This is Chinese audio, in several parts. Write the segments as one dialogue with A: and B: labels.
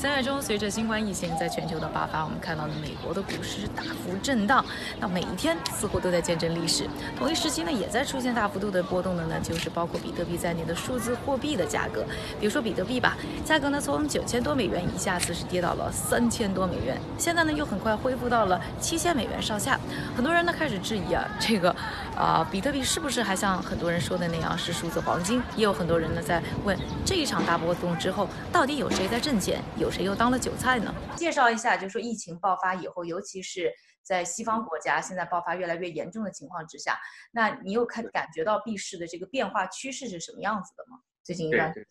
A: 三月中，随着新冠疫情在全球的爆发，我们看到了美国的股市大幅震荡，那每一天似乎都在见证历史。同一时期呢，也在出现大幅度的波动的呢，就是包括比特币在内的数字货币的价格。比如说比特币吧，价格呢从九千多美元一下子是跌到了三千多美元，现在呢又很快恢复到了七千美元上下。很多人呢开始质疑啊，这个啊比特币是不是还像很多人说的那样是数字黄金？也有很多人呢在问，这一场大波动之后，到底有谁在挣钱？有？谁又当了韭菜呢？介绍一下，就是说疫情爆发以后，尤其是在西方国家现在爆发越来越严重的情况之下，那你有看感觉到币市的这个变化趋势是什么样子的吗？最近一段，
B: 对对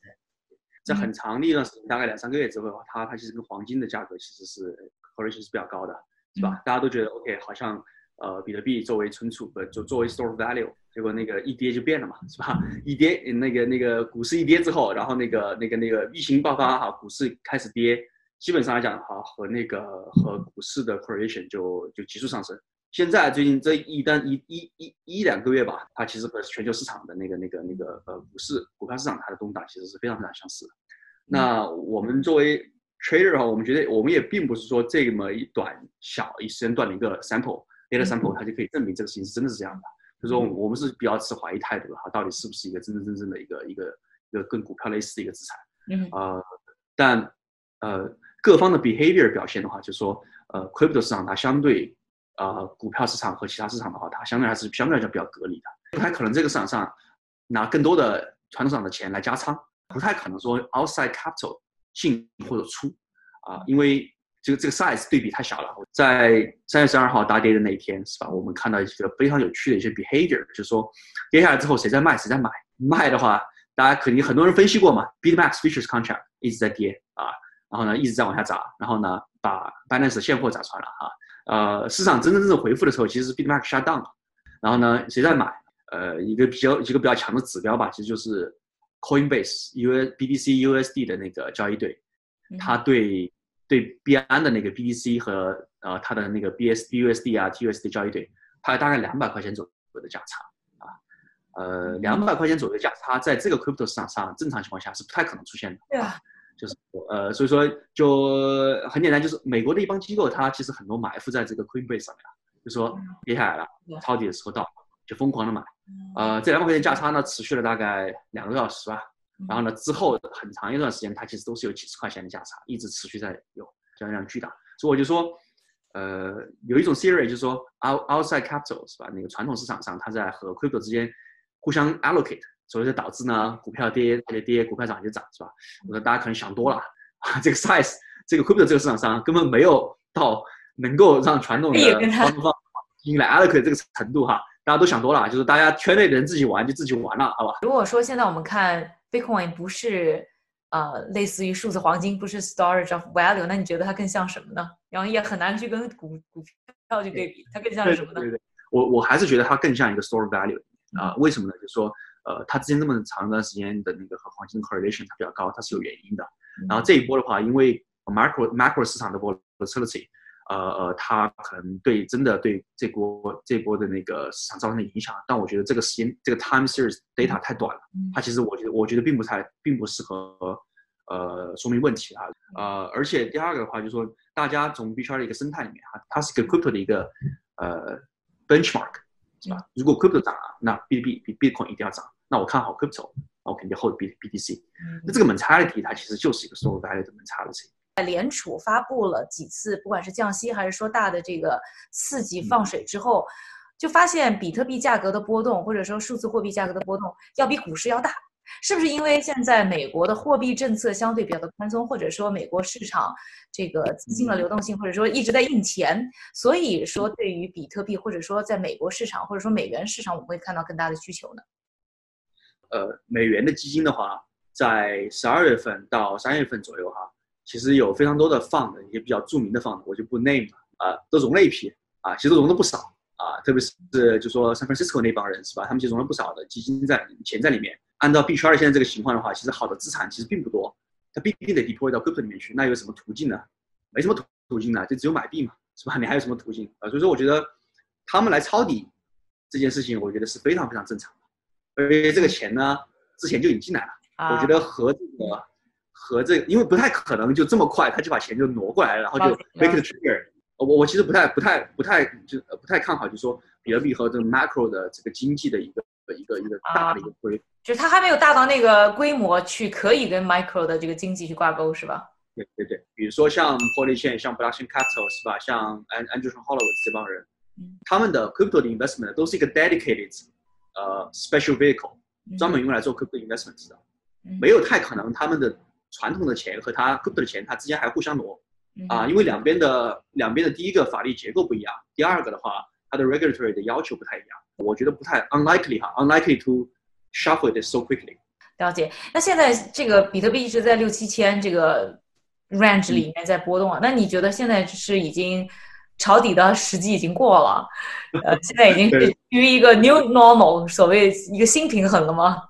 B: 对，在很长的一段时间，大概两三个月之后，它它其实跟黄金的价格其实是 correlation 是比较高的，是吧？大家都觉得 OK，好像呃比特币作为存储呃就作为 store value。结果那个一跌就变了嘛，是吧？一跌，那个那个股市一跌之后，然后那个那个那个疫情爆发哈，股市开始跌，基本上来讲哈，和那个和股市的 correlation 就就急速上升。现在最近这一单一一一一两个月吧，它其实和全球市场的那个那个那个呃股市股票市场它的动荡其实是非常非常相似的。那我们作为 trader 哈，我们觉得我们也并不是说这么一短小一时间段的一个 sample data sample，它就可以证明这个事情是真的是这样的。就说我们是比较持怀疑态度的哈，到底是不是一个真真正正的一个一个一个跟股票类似的一个资产？嗯，呃，但呃各方的 behavior 表现的话，就说呃 crypto 市场它相对呃股票市场和其他市场的话，它相对还是相对来讲比较隔离的，不太可能这个市场上拿更多的传统市场的钱来加仓，不太可能说 outside capital 进或者出啊，因为。这个这个 size 对比太小了。在三月十二号大跌的那一天，是吧？我们看到一个非常有趣的一些 behavior，就是说跌下来之后谁在卖，谁在买。卖的话，大家肯定很多人分析过嘛，BitMax futures contract 一直在跌啊，然后呢一直在往下砸，然后呢把 Binance 现货砸穿了哈。呃，市场真真正正回复的时候，其实 BitMax shut down 了。然后呢谁在买？呃，一个比较一个比较强的指标吧，其实就是 Coinbase US BTC USD 的那个交易对，它对。对币安的那个 BTC 和呃它的那个 BSBUSD 啊 TUSD 交易对，它有大概两百块钱左右的价差啊，呃两百块钱左右的价差，在这个 crypto 市场上正常情况下是不太可能出现的。
A: 对啊，
B: 就是呃所以说就很简单，就是美国的一帮机构，它其实很多埋伏在这个 Coinbase 上面了，就说跌下来了，抄底的时候到，就疯狂的买，呃这两百块钱价差呢持续了大概两个多小时吧。然后呢，之后很长一段时间，它其实都是有几十块钱的价差，一直持续在有交易量巨大。所以我就说，呃，有一种 theory 就是说，out outside capital 是吧？那个传统市场上，它在和 crypto 之间互相 allocate，所以就导致呢，股票跌它就跌，股票涨就涨，是吧？我说大家可能想多了啊，这个 size，这个 crypto 这个市场上根本没有到能够让传统的方方进来 allocate 这个程度哈，大家都想多了，就是大家圈内的人自己玩就自己玩了，好吧？
A: 如果说现在我们看。Bitcoin 不是呃类似于数字黄金，不是 storage of value，那你觉得它更像什么呢？然后也很难去跟股股票去对比，它更像是什么呢？
B: 对对，我我还是觉得它更像一个 storage value 啊？为什么呢？就是说呃，它之前这么长一段时间的那个和黄金 correlation 它比较高，它是有原因的。然后这一波的话，因为 macro macro 市场的 volatility。呃呃，它可能对真的对这波这波的那个市场造成的影响，但我觉得这个时间这个 time series data 太短了，它其实我觉得我觉得并不太并不适合呃说明问题啊。呃，而且第二个的话就是说，大家从币圈的一个生态里面啊，它是个 crypto 的一个呃 benchmark 是吧？如果 crypto 涨了，那 B B 比 Bitcoin 一定要涨，那我看好 crypto，那我肯定 hold B B T C。那这个 mentality 它其实就是一个 store value 的 mentality。
A: 联储发布了几次，不管是降息还是说大的这个刺激放水之后，就发现比特币价格的波动，或者说数字货币价格的波动要比股市要大，是不是因为现在美国的货币政策相对比较的宽松，或者说美国市场这个资金的流动性，或者说一直在印钱，所以说对于比特币或者说在美国市场或者说美元市场，我们会看到更大的需求呢？
B: 呃，美元的基金的话，在十二月份到三月份左右哈。其实有非常多的 fund，一些比较著名的 fund，我就不 name 了啊，都融了一批啊，其实融了不少啊，特别是就说 San Francisco 那帮人是吧？他们其实融了不少的基金在钱在里面。按照币圈现在这个情况的话，其实好的资产其实并不多，它必定得 deploy 到 crypto 里面去。那有什么途径呢？没什么途途径呢，就只有买币嘛，是吧？你还有什么途径啊？所以说，我觉得他们来抄底这件事情，我觉得是非常非常正常的。而且这个钱呢，之前就已经进来了，我觉得和这个。和这，因为不太可能就这么快，他就把钱就挪过来了，然后就 make the trigger。我我其实不太不太不太就不太看好，就说比特币和这个 macro 的这个经济的一个一个一个大的一个规，
A: 就是它还没有大到那个规模去可以跟 micro 的这个经济去挂钩，是吧？
B: 对对对，比如说像 p o l y c h a i n 像 Blockchain Capital 是吧？像 Andrew Horowitz 这帮人，他们的 crypto 的 investment 都是一个 dedicated 呃 special vehicle，专门用来做 crypto investment 的，没有太可能他们的传统的钱和他 crypto 的钱，它之间还互相挪啊，因为两边的两边的第一个法律结构不一样，第二个的话，它的 regulatory 的要求不太一样，我觉得不太 unlikely 哈，unlikely to shuffle it so quickly。
A: 了解，那现在这个比特币一直在六七千这个。range 里面在波动啊，那你觉得现在是已经抄底的时机已经过了？呃，现在已经是于一个 new normal，所谓一个新平衡了吗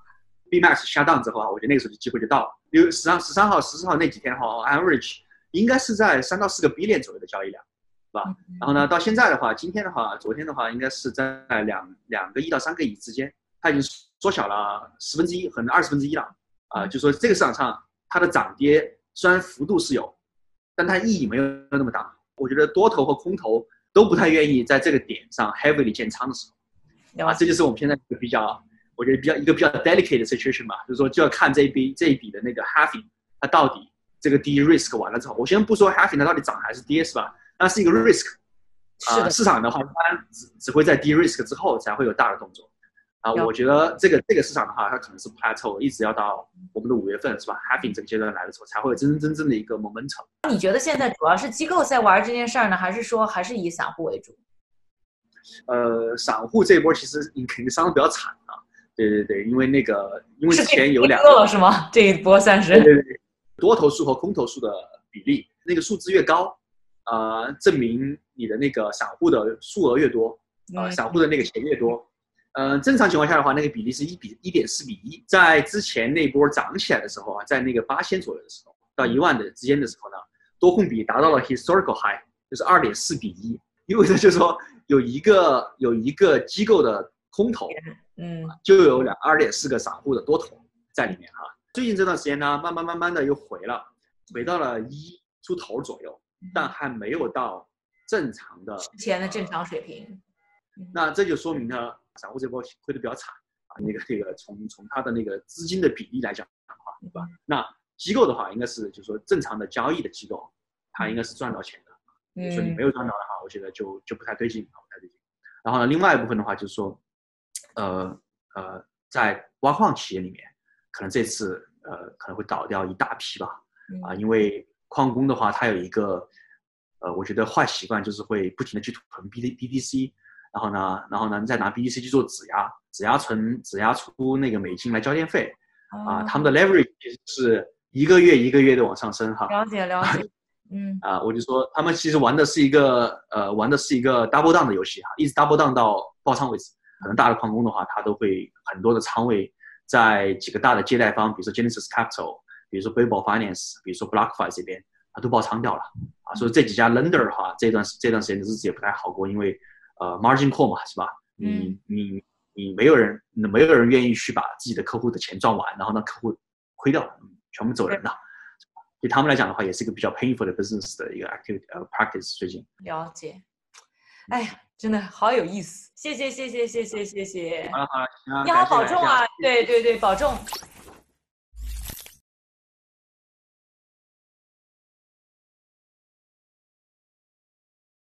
B: ？B max 下档之后啊，我觉得那个时候就机会就到了。因为十三十三号、十四号那几天哈，average 应该是在三到四个 billion 左右的交易量，是吧？然后呢，到现在的话，今天的话，昨天的话，应该是在两两个亿到三个亿之间，它已经缩小了十分之一，可能二十分之一了。啊，就说这个市场上它的涨跌。虽然幅度是有，但它意义没有那么大。我觉得多头和空头都不太愿意在这个点上 heavily 建仓的时候，啊，这就是我们现在比较，我觉得比较一个比较 delicate 的 situation 吧，就是说就要看这一笔这一笔的那个 halving，它到底这个低 risk 完了之后，我先不说 halving 它到底涨还是跌是吧？那是一个 risk，啊，市场的话一般只只会在低 risk 之后才会有大的动作。啊，我觉得这个这个市场的话，它可能是 plateau，一直要到我们的五月份是吧？Halving 这个阶段来的时候，才会有真真正正的一个 momentum。
A: 你觉得现在主要是机构在玩这件事儿呢，还是说还是以散户为主？
B: 呃，散户这一波其实你肯定伤的比较惨啊。对对对，因为那个因为之前有两
A: 个了是吗？这一波算是
B: 对对对，多头数和空头数的比例，那个数字越高，呃，证明你的那个散户的数额越多，啊，散户的那个钱越多。嗯，正常情况下的话，那个比例是一比一点四比一。在之前那波涨起来的时候啊，在那个八千左右的时候到一万的之间的时候呢，多空比达到了 historical high，就是二点四比一，意味着就是说有一个有一个机构的空头，
A: 嗯，
B: 就有两二点四个散户的多头在里面哈。最近这段时间呢，慢慢慢慢的又回了，回到了一出头左右，但还没有到正常的
A: 之前的正常水平。
B: 那这就说明呢。散户这波亏的比较惨啊，那个那个从从他的那个资金的比例来讲的话，对吧？那机构的话，应该是就是说正常的交易的机构，它应该是赚到钱的。嗯。说你没有赚到的话，我觉得就就不太对劲啊，不太对劲。然后呢，另外一部分的话就是说，呃呃，在挖矿企业里面，可能这次呃可能会倒掉一大批吧。啊，因为矿工的话，他有一个呃，我觉得坏习惯就是会不停的去囤 B D B D C。然后呢，然后呢，再拿 B D C 去做质押，质押存，质押出那个美金来交电费，啊，他们的 leverage 其实是一个月一个月的往上升哈。
A: 了解了解，嗯。
B: 啊，我就说他们其实玩的是一个呃，玩的是一个 double down 的游戏哈，一直 double down 到爆仓为止。可能大的矿工的话，他都会很多的仓位在几个大的借贷方，比如说 Genesis Capital，比如说 b a b l Finance，比如说 BlockFi 这边，他都爆仓掉了。啊，所以这几家 lender 的话，这段这段时间的日子也不太好过，因为。呃，margin call 嘛，是吧？你你你没有人，没有人愿意去把自己的客户的钱赚完，然后让客户亏掉，全部走人了。对他们来讲的话，也是一个比较 painful 的 business 的一个 activity 呃 practice。最近
A: 了解，哎呀，真的好有意思。谢谢谢谢谢谢谢谢。
B: 好了好了，
A: 你好，保重啊！对对对，保重。